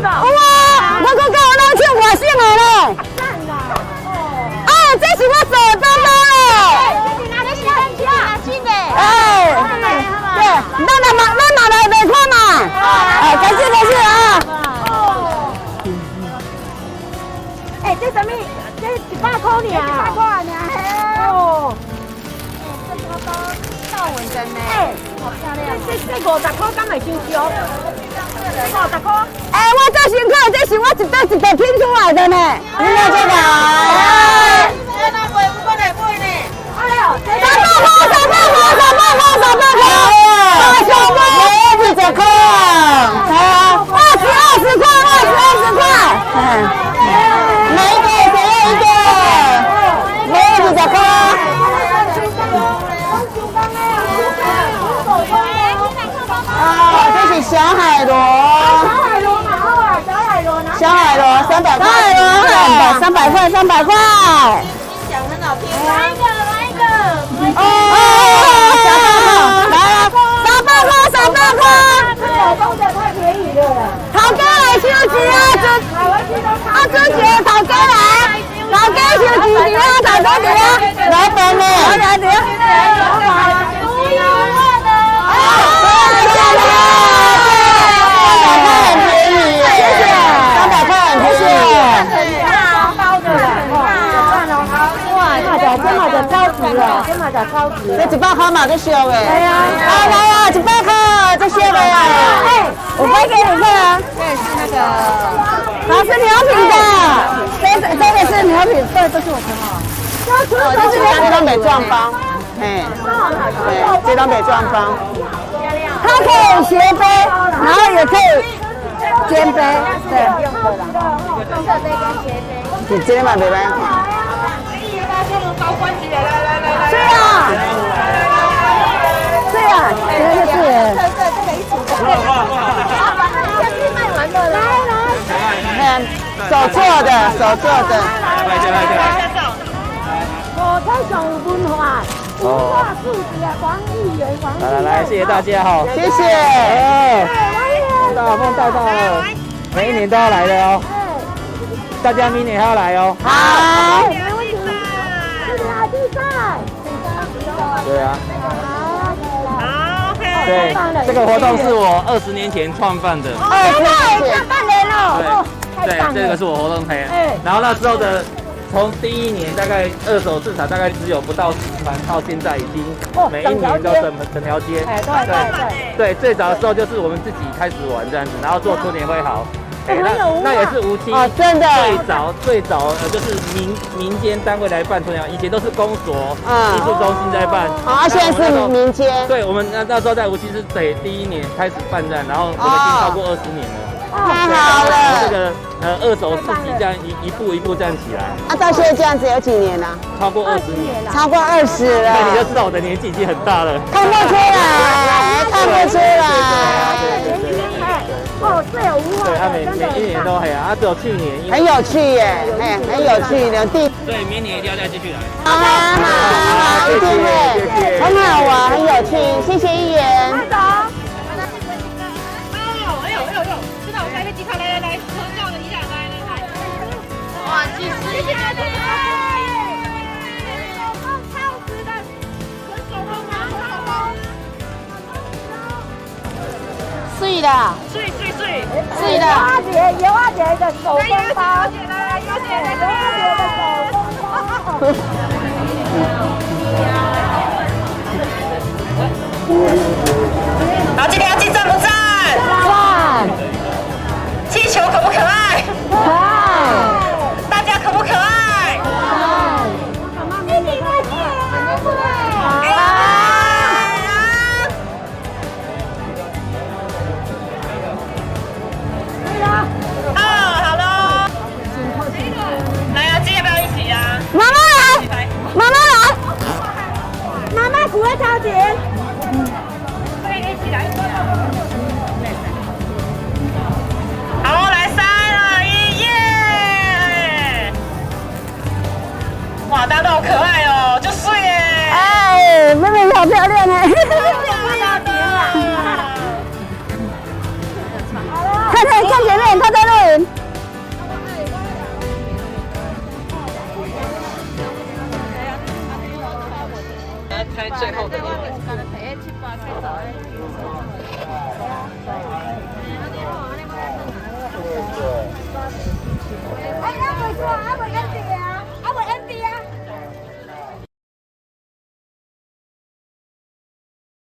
哇，我讲跟我拢唱外省的咧。赞啦！啊，这是我做的包包嘞。你拿的是真的啊。哎，对，咱来嘛，咱嘛来来看嘛。哎，感谢感谢啊。哦哎，这什么？这一百块呢？一百块呢？哦。这包包豹纹针呢？哎，好漂亮。这这五十块敢会伤少？十块。哎，我做辛苦，这是我一袋一袋拼出来的呢。你看这个。三百块，三百三百块，三百块。讲很好听。来一个，来一个。哦，哦哦来了，三百块，三百块。这包的太便宜了啦。头家来收钱啊，尊啊尊姐，头家来，头家收钱啊，头家姐啊，来等呢，来等。独超值。这一百块嘛，这烧的。哎呀，来来啊，一百块，这烧的呀。哎，我背给你看啊。这是那个，它，是牛皮的，这这个是牛皮，对，这是我朋友。哦，这是这张北撞方，嘿，对，这张北撞方，它可以斜背，然后也可以肩背，对。红色杯跟斜杯。你肩嘛没办法。对啊，对啊，这个是。对对，这个一组的。好，把它先去卖完了，来来。看手做的，手做的。我太上有文化，文化素质啊，王议员，王议员。来来来，谢谢大家哈。谢谢。哎，大梦带到了，每一年都要来的哦。大家明年还要来哦。好。对啊。好，OK。对，这个活动是我二十年前创办的。二十年前，半年了。对，对，这个是我活动推。然后那时候的，从第一年大概二手市场大概只有不到十盘，到现在已经每一年都整整条街。对对对。最早的时候就是我们自己开始玩这样子，然后做春年会好。哎，那那也是无期哦，真的。最早最早呃就是民民间单位来办春阳，以前都是公所、艺术中心在办。啊，现在是民间。对，我们那那时候在无锡是得第一年开始办站，然后我们已经超过二十年了。太好了。这个呃二手市集这样一一步一步站起来。啊，到现在这样子有几年了？超过二十年了。超过二十了。那你就知道我的年纪已经很大了。看不出来，看不出来。对对对。哦，最有文化对，他每每一年都很啊，只有去年很有趣耶，哎，很有趣的地。对，明年一定要再继续来。好好好，一定会，很好玩，很有趣，谢谢议员。慢走。哎呦哎呦哎呦，知道我开飞机卡，来来来，合照的一下，来来来。哇，几十亿！谢谢大家。超值的，很手工吗？很手工。碎的，碎碎碎，碎的。尤阿姐，尤阿姐的手工包。尤姐来，尤姐来，尤阿姐的手工包。